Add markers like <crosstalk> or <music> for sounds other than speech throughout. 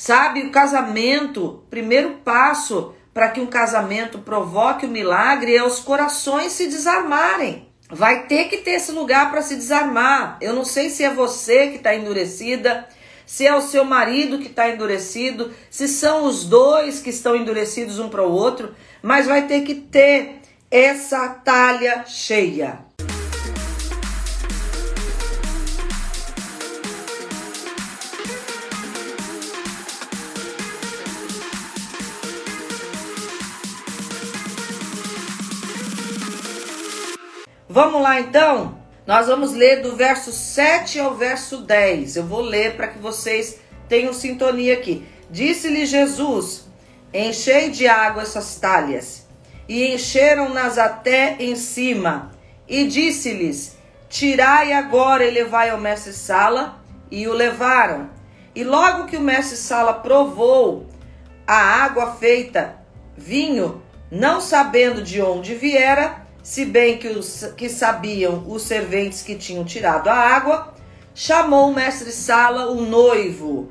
Sabe, o casamento, primeiro passo para que um casamento provoque o milagre é os corações se desarmarem. Vai ter que ter esse lugar para se desarmar. Eu não sei se é você que está endurecida, se é o seu marido que está endurecido, se são os dois que estão endurecidos um para o outro, mas vai ter que ter essa talha cheia. Vamos lá então? Nós vamos ler do verso 7 ao verso 10. Eu vou ler para que vocês tenham sintonia aqui. Disse-lhe Jesus: Enchei de água essas talhas. E encheram-nas até em cima. E disse-lhes: Tirai agora e levai ao mestre Sala. E o levaram. E logo que o mestre Sala provou a água feita vinho, não sabendo de onde viera, se bem que, os, que sabiam os serventes que tinham tirado a água, chamou o mestre Sala o noivo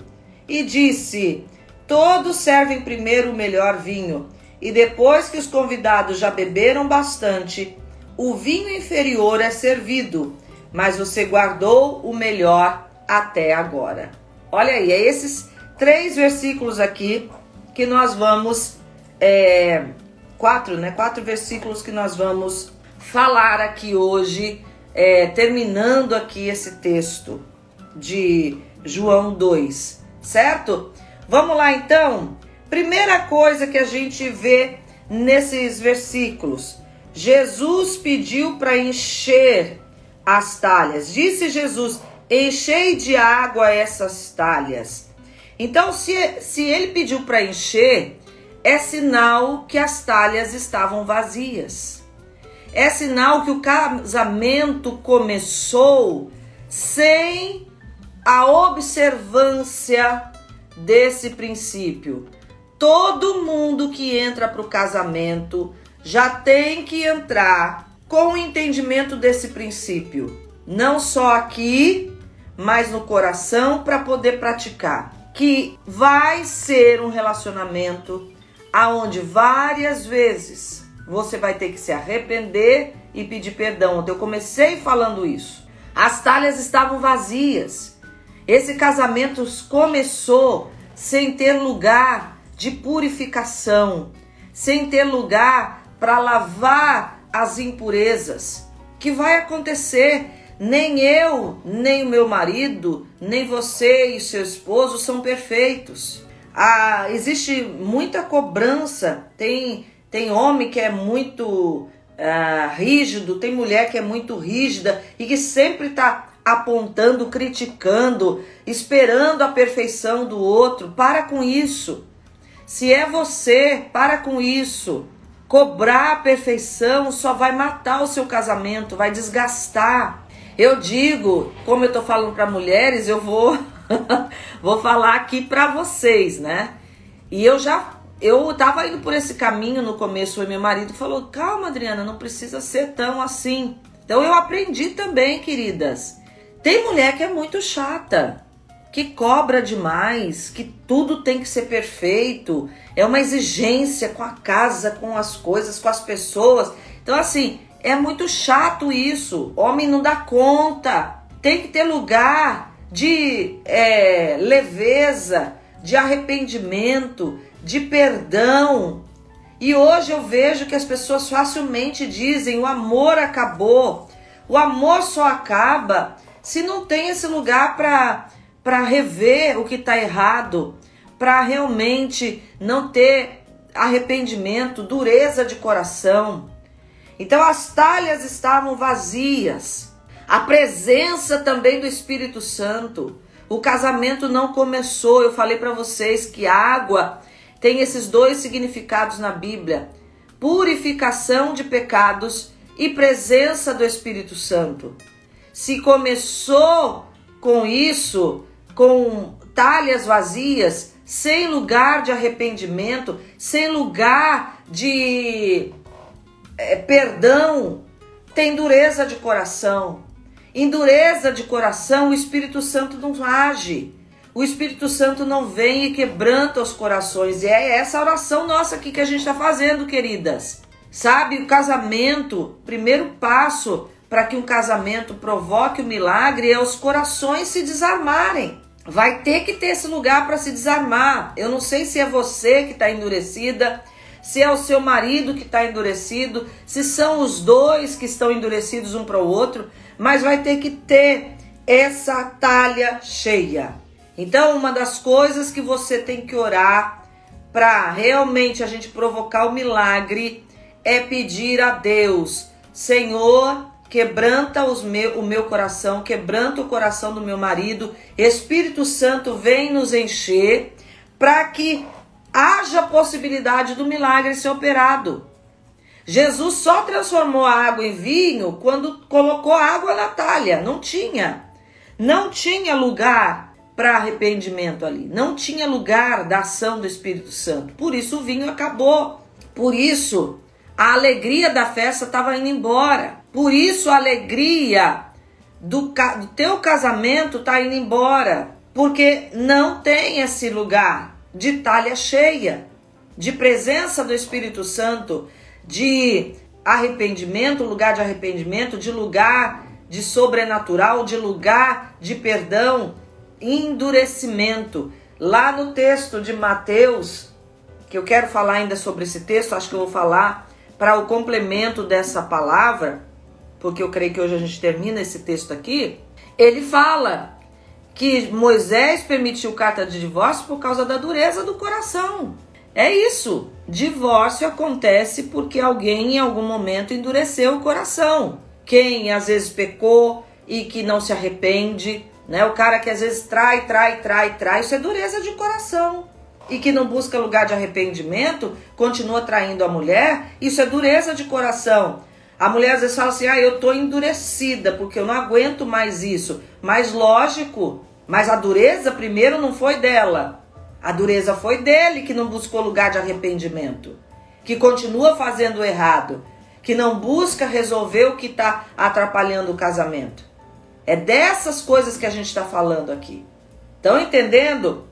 e disse: Todos servem primeiro o melhor vinho, e depois que os convidados já beberam bastante, o vinho inferior é servido, mas você guardou o melhor até agora. Olha aí, é esses três versículos aqui que nós vamos é, quatro, né? Quatro versículos que nós vamos falar aqui hoje, é, terminando aqui esse texto de João 2, certo? Vamos lá então. Primeira coisa que a gente vê nesses versículos: Jesus pediu para encher as talhas. Disse Jesus: Enchei de água essas talhas. Então, se, se ele pediu para encher, é sinal que as talhas estavam vazias. É sinal que o casamento começou sem a observância desse princípio. Todo mundo que entra para o casamento já tem que entrar com o entendimento desse princípio, não só aqui, mas no coração para poder praticar. Que vai ser um relacionamento aonde várias vezes você vai ter que se arrepender e pedir perdão. Eu comecei falando isso. As talhas estavam vazias. Esse casamento começou sem ter lugar de purificação, sem ter lugar para lavar as impurezas. Que vai acontecer? Nem eu, nem o meu marido, nem você e seu esposo são perfeitos ah, existe muita cobrança. Tem, tem homem que é muito ah, rígido, tem mulher que é muito rígida e que sempre está apontando, criticando, esperando a perfeição do outro. Para com isso. Se é você, para com isso. Cobrar a perfeição só vai matar o seu casamento, vai desgastar. Eu digo, como eu tô falando para mulheres, eu vou <laughs> vou falar aqui para vocês, né? E eu já eu tava indo por esse caminho no começo e meu marido falou: "Calma, Adriana, não precisa ser tão assim". Então eu aprendi também, queridas. Tem mulher que é muito chata, que cobra demais, que tudo tem que ser perfeito, é uma exigência com a casa, com as coisas, com as pessoas. Então assim, é muito chato isso. Homem não dá conta. Tem que ter lugar de é, leveza, de arrependimento, de perdão. E hoje eu vejo que as pessoas facilmente dizem: o amor acabou. O amor só acaba se não tem esse lugar para rever o que está errado, para realmente não ter arrependimento, dureza de coração. Então as talhas estavam vazias a presença também do Espírito Santo. O casamento não começou. Eu falei para vocês que água tem esses dois significados na Bíblia: purificação de pecados e presença do Espírito Santo. Se começou com isso, com talhas vazias, sem lugar de arrependimento, sem lugar de é, perdão, tem dureza de coração. Em dureza de coração, o Espírito Santo não age. o Espírito Santo não vem e quebranta os corações. E é essa oração nossa aqui que a gente está fazendo, queridas. Sabe, o casamento, primeiro passo para que um casamento provoque o um milagre é os corações se desarmarem. Vai ter que ter esse lugar para se desarmar. Eu não sei se é você que está endurecida, se é o seu marido que está endurecido, se são os dois que estão endurecidos um para o outro, mas vai ter que ter essa talha cheia. Então, uma das coisas que você tem que orar para realmente a gente provocar o milagre é pedir a Deus, Senhor, quebranta meu, o meu coração, quebranta o coração do meu marido, Espírito Santo vem nos encher para que haja possibilidade do milagre ser operado. Jesus só transformou a água em vinho quando colocou água na talha, não tinha. Não tinha lugar para arrependimento ali. Não tinha lugar da ação do Espírito Santo. Por isso o vinho acabou. Por isso a alegria da festa estava indo embora. Por isso a alegria do, do teu casamento está indo embora. Porque não tem esse lugar de talha cheia, de presença do Espírito Santo, de arrependimento, lugar de arrependimento, de lugar de sobrenatural, de lugar de perdão, endurecimento. Lá no texto de Mateus, que eu quero falar ainda sobre esse texto, acho que eu vou falar para o complemento dessa palavra, porque eu creio que hoje a gente termina esse texto aqui. Ele fala que Moisés permitiu carta de divórcio por causa da dureza do coração. É isso. Divórcio acontece porque alguém em algum momento endureceu o coração. Quem às vezes pecou e que não se arrepende, né? O cara que às vezes trai, trai, trai, trai, isso é dureza de coração. E que não busca lugar de arrependimento, continua traindo a mulher, isso é dureza de coração. A mulher às vezes fala assim: ah, eu tô endurecida porque eu não aguento mais isso. Mas lógico, mas a dureza primeiro não foi dela. A dureza foi dele que não buscou lugar de arrependimento, que continua fazendo errado, que não busca resolver o que está atrapalhando o casamento. É dessas coisas que a gente está falando aqui. Estão entendendo?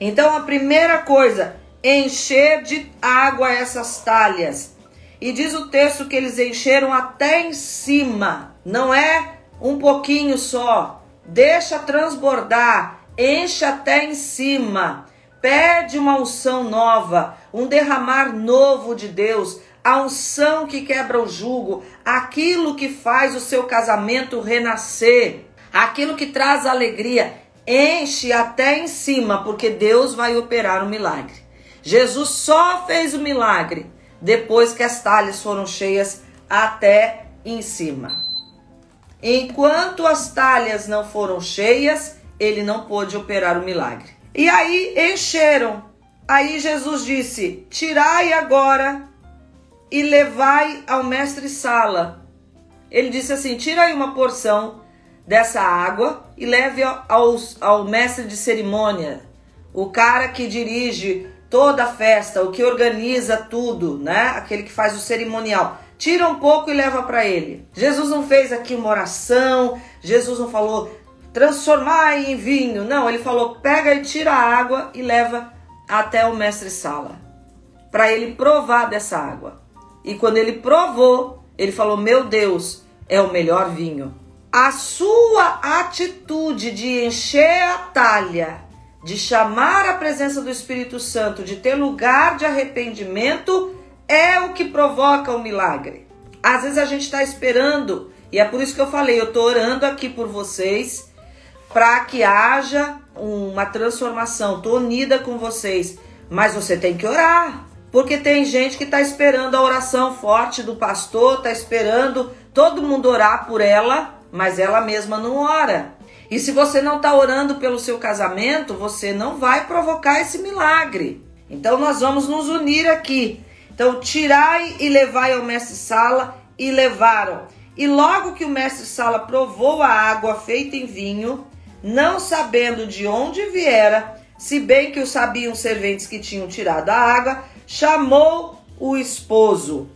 Então a primeira coisa, encher de água essas talhas. E diz o texto que eles encheram até em cima, não é um pouquinho só. Deixa transbordar, enche até em cima. Pede uma unção nova, um derramar novo de Deus, a unção que quebra o jugo, aquilo que faz o seu casamento renascer, aquilo que traz alegria, enche até em cima, porque Deus vai operar o milagre. Jesus só fez o milagre depois que as talhas foram cheias até em cima. Enquanto as talhas não foram cheias, ele não pôde operar o milagre. E aí encheram. Aí Jesus disse: Tirai agora e levai ao mestre Sala. Ele disse assim: tira aí uma porção dessa água e leve ao, ao mestre de cerimônia, o cara que dirige toda a festa, o que organiza tudo, né? Aquele que faz o cerimonial. Tira um pouco e leva para ele. Jesus não fez aqui uma oração, Jesus não falou transformar em vinho. Não, ele falou: pega e tira a água e leva até o mestre Sala, para ele provar dessa água. E quando ele provou, ele falou: Meu Deus, é o melhor vinho. A sua atitude de encher a talha, de chamar a presença do Espírito Santo, de ter lugar de arrependimento, é o que provoca o milagre. Às vezes a gente está esperando, e é por isso que eu falei: eu estou orando aqui por vocês, para que haja uma transformação. Estou unida com vocês, mas você tem que orar. Porque tem gente que está esperando a oração forte do pastor, está esperando todo mundo orar por ela, mas ela mesma não ora. E se você não está orando pelo seu casamento, você não vai provocar esse milagre. Então nós vamos nos unir aqui. Então tirai e levai ao mestre Sala e levaram. E logo que o mestre Sala provou a água feita em vinho, não sabendo de onde viera, se bem que o sabiam serventes que tinham tirado a água, chamou o esposo.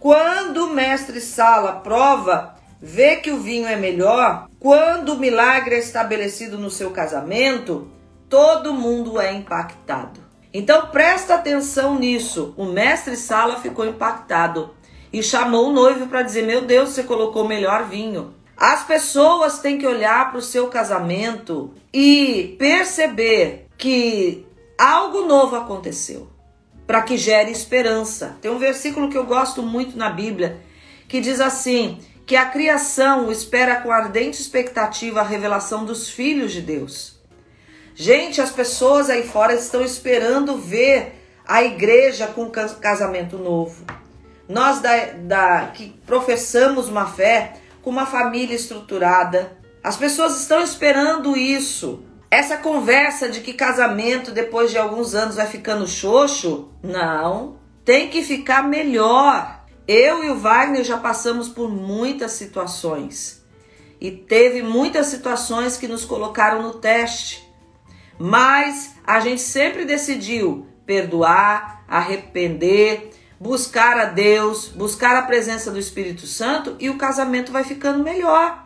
Quando o mestre Sala prova, vê que o vinho é melhor, quando o milagre é estabelecido no seu casamento, todo mundo é impactado. Então presta atenção nisso. O mestre Sala ficou impactado e chamou o noivo para dizer: Meu Deus, você colocou melhor vinho. As pessoas têm que olhar para o seu casamento e perceber que algo novo aconteceu para que gere esperança. Tem um versículo que eu gosto muito na Bíblia que diz assim: que a criação espera com ardente expectativa a revelação dos filhos de Deus. Gente, as pessoas aí fora estão esperando ver a igreja com casamento novo. Nós da, da, que professamos uma fé com uma família estruturada, as pessoas estão esperando isso. Essa conversa de que casamento depois de alguns anos vai ficando xoxo, não. Tem que ficar melhor. Eu e o Wagner já passamos por muitas situações. E teve muitas situações que nos colocaram no teste. Mas a gente sempre decidiu perdoar, arrepender, buscar a Deus, buscar a presença do Espírito Santo e o casamento vai ficando melhor.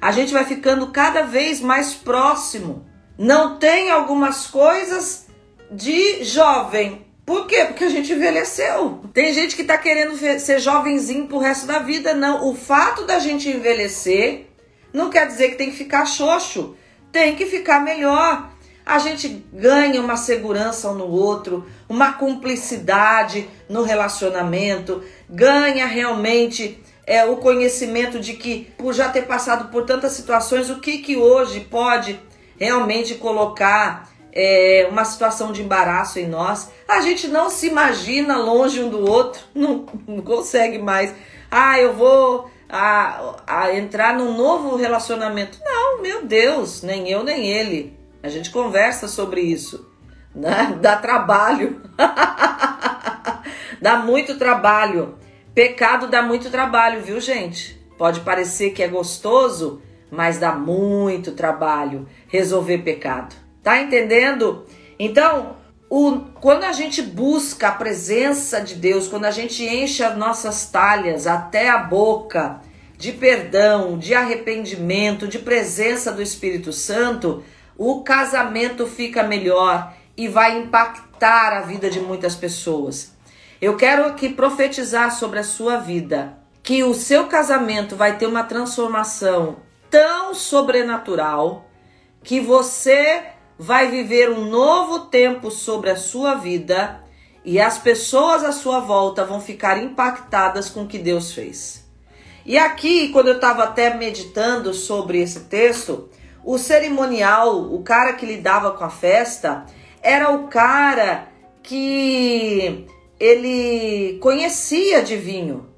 A gente vai ficando cada vez mais próximo. Não tem algumas coisas de jovem. Por quê? Porque a gente envelheceu. Tem gente que tá querendo ser jovenzinho pro resto da vida. Não. O fato da gente envelhecer não quer dizer que tem que ficar xoxo. Tem que ficar melhor. A gente ganha uma segurança um no outro, uma cumplicidade no relacionamento, ganha realmente é, o conhecimento de que, por já ter passado por tantas situações, o que, que hoje pode realmente colocar é, uma situação de embaraço em nós. A gente não se imagina longe um do outro, <laughs> não, não consegue mais. Ah, eu vou a, a entrar num novo relacionamento. Não, meu Deus, nem eu nem ele. A gente conversa sobre isso. Né? Dá trabalho. <laughs> dá muito trabalho. Pecado dá muito trabalho, viu, gente? Pode parecer que é gostoso, mas dá muito trabalho resolver pecado. Tá entendendo? Então, o, quando a gente busca a presença de Deus, quando a gente enche as nossas talhas até a boca de perdão, de arrependimento, de presença do Espírito Santo, o casamento fica melhor e vai impactar a vida de muitas pessoas. Eu quero aqui profetizar sobre a sua vida que o seu casamento vai ter uma transformação tão sobrenatural que você vai viver um novo tempo sobre a sua vida e as pessoas à sua volta vão ficar impactadas com o que Deus fez. E aqui, quando eu estava até meditando sobre esse texto, o cerimonial, o cara que lidava com a festa, era o cara que ele conhecia de vinho.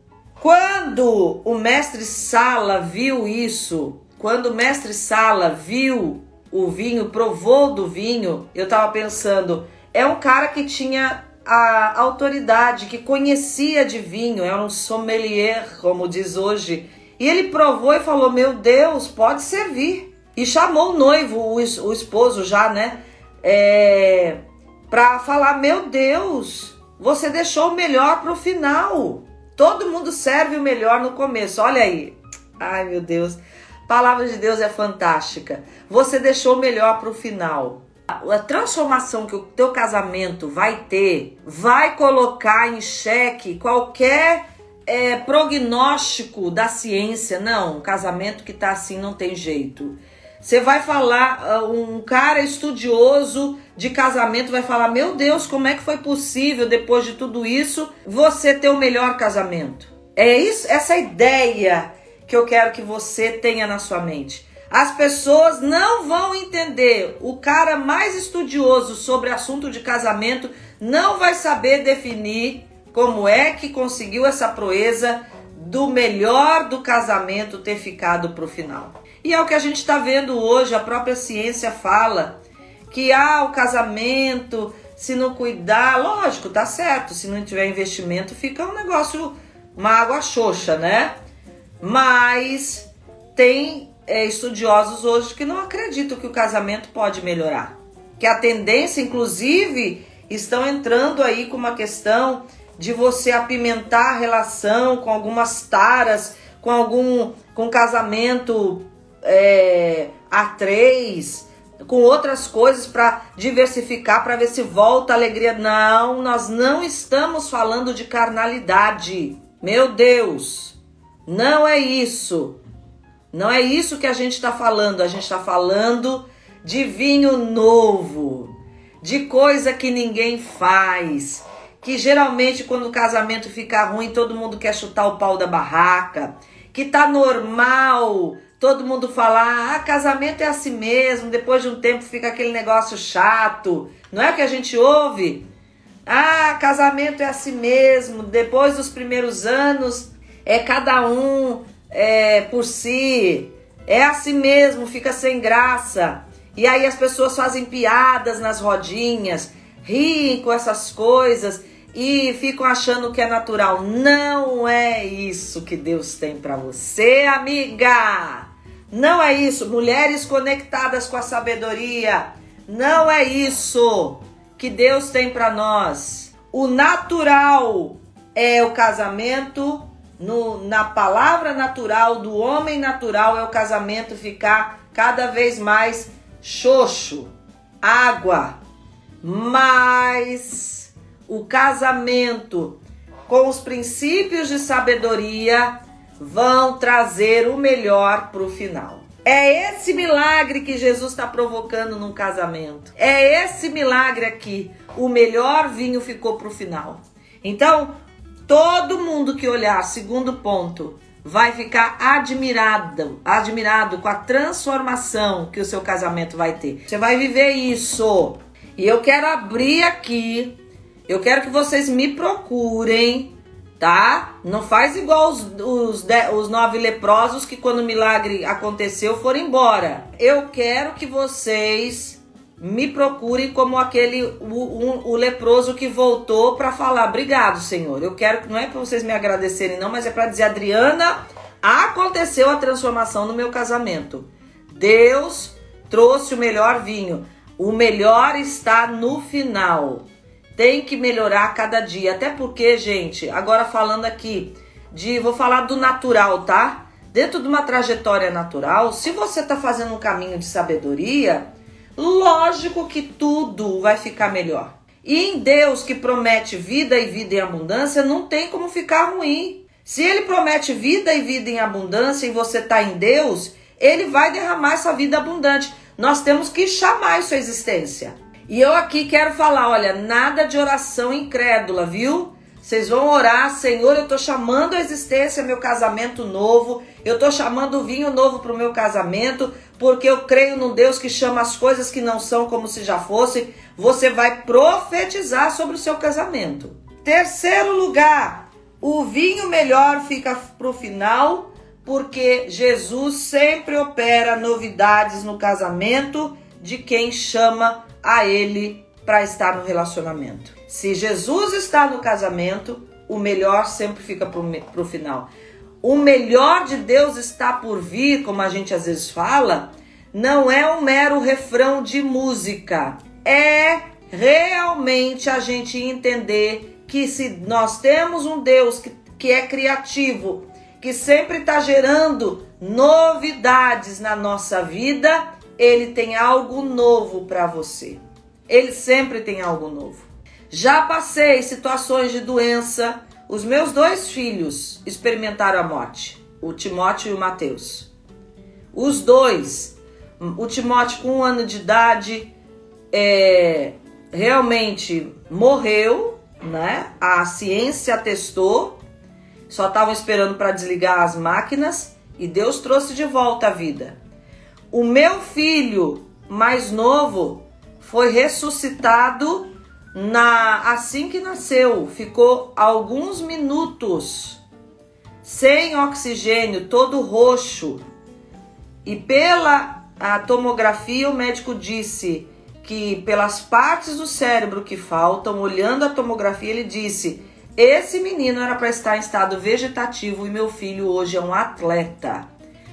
Quando o mestre Sala viu isso, quando o mestre Sala viu o vinho, provou do vinho, eu tava pensando, é um cara que tinha a autoridade, que conhecia de vinho, era um sommelier, como diz hoje. E ele provou e falou: Meu Deus, pode servir. E chamou o noivo, o, o esposo já, né? É, pra falar: Meu Deus, você deixou o melhor pro final. Todo mundo serve o melhor no começo. Olha aí. Ai, meu Deus. Palavra de Deus é fantástica. Você deixou o melhor pro final. A transformação que o teu casamento vai ter vai colocar em xeque qualquer é, prognóstico da ciência. Não, um casamento que tá assim não tem jeito. Você vai falar, ah, um cara estudioso de casamento vai falar: Meu Deus, como é que foi possível, depois de tudo isso, você ter o melhor casamento? É isso, essa ideia que eu quero que você tenha na sua mente. As pessoas não vão entender. O cara mais estudioso sobre assunto de casamento não vai saber definir como é que conseguiu essa proeza do melhor do casamento ter ficado para o final. E é o que a gente está vendo hoje, a própria ciência fala que ah, o casamento, se não cuidar, lógico, tá certo, se não tiver investimento, fica um negócio, uma água xoxa, né? Mas tem é, estudiosos hoje que não acreditam que o casamento pode melhorar. Que a tendência, inclusive, estão entrando aí com uma questão de você apimentar a relação com algumas taras, com algum com casamento é, a três, com outras coisas para diversificar, para ver se volta a alegria. Não, nós não estamos falando de carnalidade. Meu Deus, não é isso. Não é isso que a gente está falando. A gente está falando de vinho novo, de coisa que ninguém faz. Que geralmente, quando o casamento fica ruim, todo mundo quer chutar o pau da barraca. Que tá normal todo mundo falar, ah, casamento é assim mesmo, depois de um tempo fica aquele negócio chato. Não é o que a gente ouve? Ah, casamento é assim mesmo, depois dos primeiros anos é cada um é, por si, é assim mesmo, fica sem graça. E aí as pessoas fazem piadas nas rodinhas, riem com essas coisas e ficam achando que é natural. Não é isso que Deus tem para você, amiga. Não é isso. Mulheres conectadas com a sabedoria. Não é isso que Deus tem para nós. O natural é o casamento. No, na palavra natural do homem natural é o casamento ficar cada vez mais xoxo, água. Mas o casamento com os princípios de sabedoria vão trazer o melhor para o final. É esse milagre que Jesus está provocando num casamento. É esse milagre aqui. O melhor vinho ficou para o final. Então, todo mundo que olhar, segundo ponto, vai ficar admirado, admirado com a transformação que o seu casamento vai ter. Você vai viver isso. E eu quero abrir aqui, eu quero que vocês me procurem tá? Não faz igual os, os, os nove leprosos que quando o milagre aconteceu foram embora. Eu quero que vocês me procurem como aquele o, o leproso que voltou para falar obrigado Senhor eu quero não é para vocês me agradecerem não mas é para dizer Adriana aconteceu a transformação no meu casamento Deus trouxe o melhor vinho o melhor está no final tem que melhorar cada dia. Até porque, gente, agora falando aqui de. Vou falar do natural, tá? Dentro de uma trajetória natural, se você está fazendo um caminho de sabedoria, lógico que tudo vai ficar melhor. E em Deus que promete vida e vida em abundância, não tem como ficar ruim. Se ele promete vida e vida em abundância e você está em Deus, ele vai derramar essa vida abundante. Nós temos que chamar isso à existência. E eu aqui quero falar, olha, nada de oração incrédula, viu? Vocês vão orar, Senhor, eu tô chamando a existência meu casamento novo, eu tô chamando o vinho novo pro meu casamento, porque eu creio num Deus que chama as coisas que não são como se já fossem. Você vai profetizar sobre o seu casamento. Terceiro lugar, o vinho melhor fica pro final, porque Jesus sempre opera novidades no casamento de quem chama a ele para estar no relacionamento. Se Jesus está no casamento, o melhor sempre fica para o final. O melhor de Deus está por vir, como a gente às vezes fala, não é um mero refrão de música. É realmente a gente entender que se nós temos um Deus que, que é criativo, que sempre está gerando novidades na nossa vida, ele tem algo novo para você. Ele sempre tem algo novo. Já passei situações de doença. Os meus dois filhos experimentaram a morte, o Timóteo e o Mateus. Os dois, o Timóteo com um ano de idade, é, realmente morreu, né? A ciência testou, só estavam esperando para desligar as máquinas e Deus trouxe de volta a vida. O meu filho mais novo foi ressuscitado na assim que nasceu, ficou alguns minutos sem oxigênio, todo roxo. E pela tomografia o médico disse que pelas partes do cérebro que faltam, olhando a tomografia, ele disse: "Esse menino era para estar em estado vegetativo e meu filho hoje é um atleta.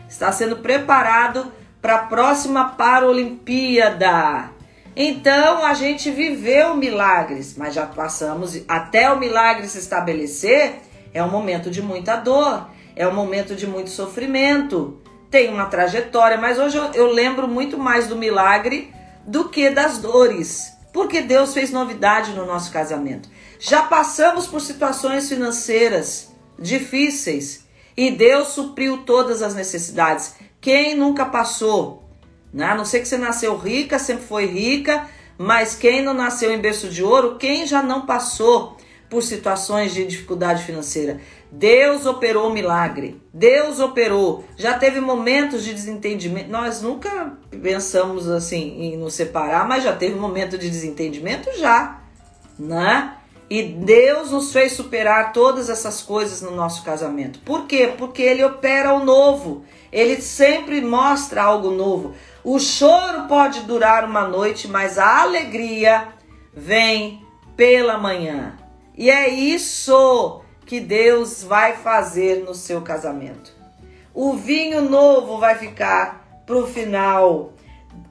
Está sendo preparado para a próxima Paralimpíada. Então a gente viveu milagres, mas já passamos até o milagre se estabelecer, é um momento de muita dor, é um momento de muito sofrimento. tem uma trajetória, mas hoje eu, eu lembro muito mais do milagre do que das dores, porque Deus fez novidade no nosso casamento. Já passamos por situações financeiras difíceis e Deus supriu todas as necessidades. Quem nunca passou? Né? A não ser que você nasceu rica, sempre foi rica, mas quem não nasceu em berço de ouro, quem já não passou por situações de dificuldade financeira? Deus operou o milagre. Deus operou. Já teve momentos de desentendimento. Nós nunca pensamos assim em nos separar, mas já teve momento de desentendimento já, né? E Deus nos fez superar todas essas coisas no nosso casamento. Por quê? Porque ele opera o novo. Ele sempre mostra algo novo. O choro pode durar uma noite, mas a alegria vem pela manhã. E é isso que Deus vai fazer no seu casamento. O vinho novo vai ficar para o final.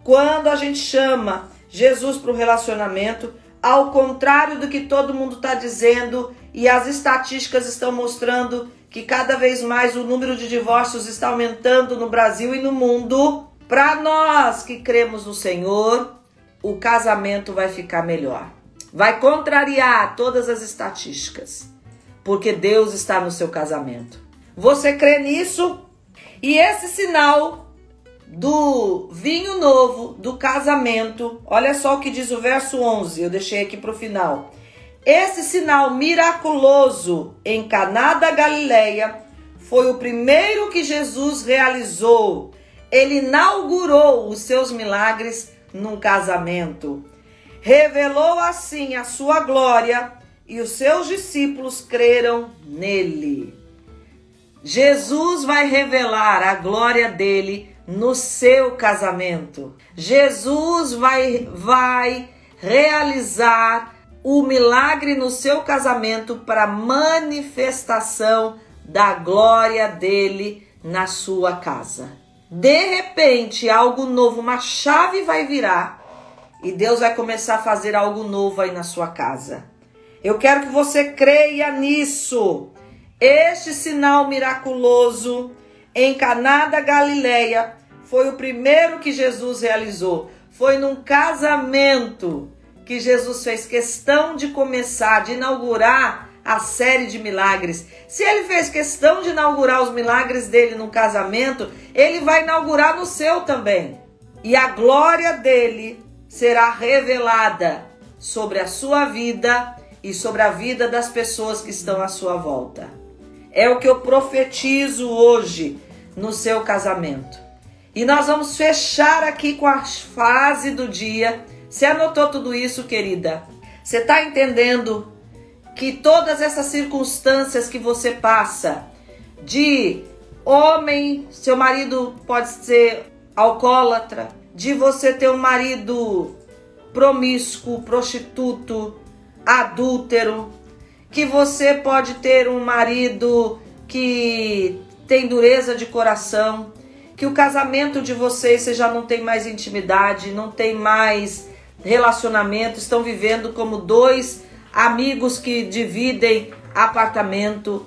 Quando a gente chama Jesus para o relacionamento, ao contrário do que todo mundo está dizendo, e as estatísticas estão mostrando que cada vez mais o número de divórcios está aumentando no Brasil e no mundo. Para nós que cremos no Senhor, o casamento vai ficar melhor. Vai contrariar todas as estatísticas, porque Deus está no seu casamento. Você crê nisso? E esse sinal do vinho novo, do casamento. Olha só o que diz o verso 11, eu deixei aqui para o final. Esse sinal miraculoso em Caná da Galileia foi o primeiro que Jesus realizou. Ele inaugurou os seus milagres num casamento. Revelou assim a sua glória e os seus discípulos creram nele. Jesus vai revelar a glória dele no seu casamento. Jesus vai vai realizar o milagre no seu casamento para manifestação da glória dele na sua casa. De repente, algo novo, uma chave vai virar e Deus vai começar a fazer algo novo aí na sua casa. Eu quero que você creia nisso. Este sinal miraculoso em Caná da Galileia foi o primeiro que Jesus realizou. Foi num casamento que Jesus fez questão de começar, de inaugurar a série de milagres. Se ele fez questão de inaugurar os milagres dele no casamento, ele vai inaugurar no seu também. E a glória dele será revelada sobre a sua vida e sobre a vida das pessoas que estão à sua volta. É o que eu profetizo hoje no seu casamento. E nós vamos fechar aqui com a fase do dia. Você anotou tudo isso, querida? Você está entendendo que todas essas circunstâncias que você passa, de homem, seu marido pode ser alcoólatra, de você ter um marido promíscuo, prostituto, adúltero, que você pode ter um marido que tem dureza de coração, que o casamento de vocês você já não tem mais intimidade, não tem mais relacionamento, estão vivendo como dois amigos que dividem apartamento,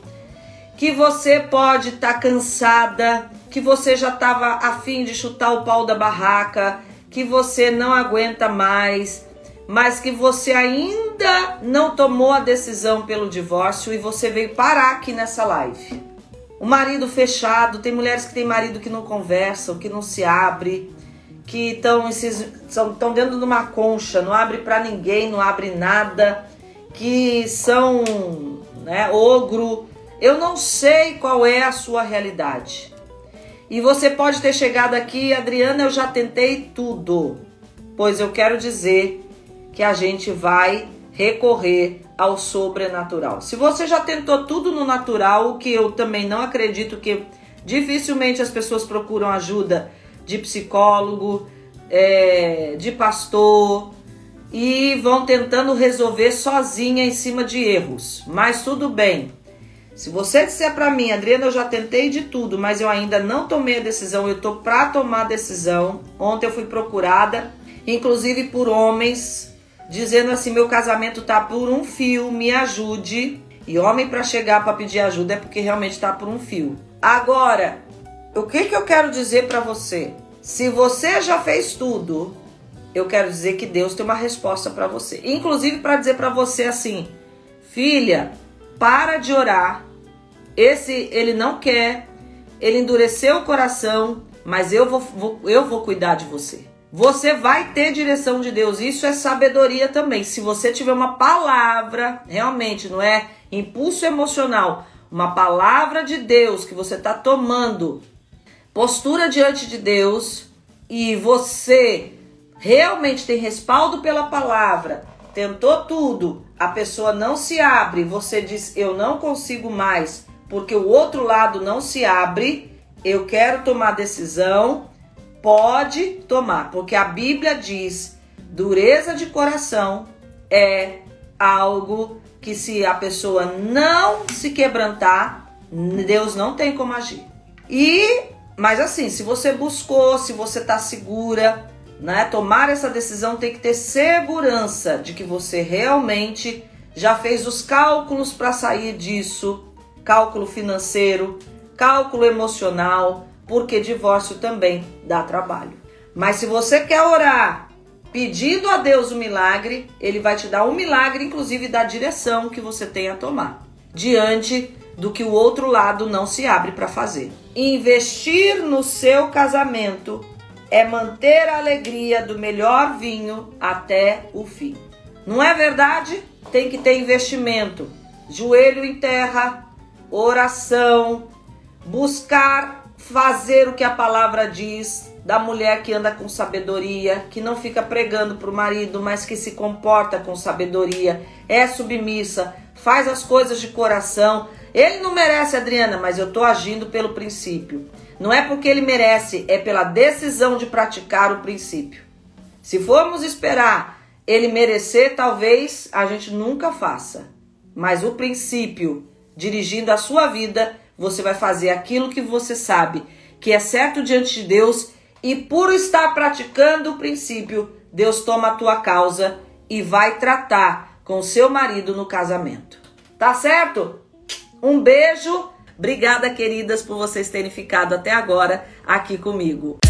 que você pode estar tá cansada, que você já estava afim de chutar o pau da barraca, que você não aguenta mais, mas que você ainda não tomou a decisão pelo divórcio e você veio parar aqui nessa live. O marido fechado, tem mulheres que têm marido que não conversam, que não se abre, que estão estão dentro de uma concha, não abre para ninguém, não abre nada, que são né, ogro. Eu não sei qual é a sua realidade. E você pode ter chegado aqui, Adriana, eu já tentei tudo. Pois eu quero dizer que a gente vai recorrer ao sobrenatural. Se você já tentou tudo no natural, o que eu também não acredito que dificilmente as pessoas procuram ajuda de psicólogo, é, de pastor e vão tentando resolver sozinha em cima de erros. Mas tudo bem. Se você disser para mim, Adriana, eu já tentei de tudo, mas eu ainda não tomei a decisão, eu tô para tomar a decisão. Ontem eu fui procurada, inclusive por homens dizendo assim: meu casamento tá por um fio, me ajude. E homem para chegar para pedir ajuda é porque realmente tá por um fio. Agora, o que, que eu quero dizer para você? Se você já fez tudo, eu quero dizer que Deus tem uma resposta para você. Inclusive para dizer para você assim: filha, para de orar. Esse ele não quer, ele endureceu o coração, mas eu vou, vou, eu vou cuidar de você. Você vai ter direção de Deus. Isso é sabedoria também. Se você tiver uma palavra, realmente, não é impulso emocional, uma palavra de Deus que você está tomando, postura diante de Deus, e você realmente tem respaldo pela palavra, tentou tudo, a pessoa não se abre, você diz eu não consigo mais, porque o outro lado não se abre, eu quero tomar decisão, pode tomar, porque a Bíblia diz: dureza de coração é algo que se a pessoa não se quebrantar, Deus não tem como agir. E mas assim, se você buscou, se você está segura, né? Tomar essa decisão tem que ter segurança de que você realmente já fez os cálculos para sair disso, cálculo financeiro, cálculo emocional, porque divórcio também dá trabalho. Mas se você quer orar pedindo a Deus o milagre, ele vai te dar um milagre, inclusive da direção que você tem a tomar, diante do que o outro lado não se abre para fazer. Investir no seu casamento é manter a alegria do melhor vinho até o fim. Não é verdade? Tem que ter investimento, joelho em terra, oração, buscar fazer o que a palavra diz, da mulher que anda com sabedoria, que não fica pregando para o marido, mas que se comporta com sabedoria, é submissa, faz as coisas de coração. Ele não merece, Adriana, mas eu estou agindo pelo princípio. Não é porque ele merece, é pela decisão de praticar o princípio. Se formos esperar ele merecer, talvez a gente nunca faça. Mas o princípio, dirigindo a sua vida, você vai fazer aquilo que você sabe que é certo diante de Deus e por estar praticando o princípio, Deus toma a tua causa e vai tratar com seu marido no casamento. Tá certo? Um beijo Obrigada, queridas, por vocês terem ficado até agora aqui comigo.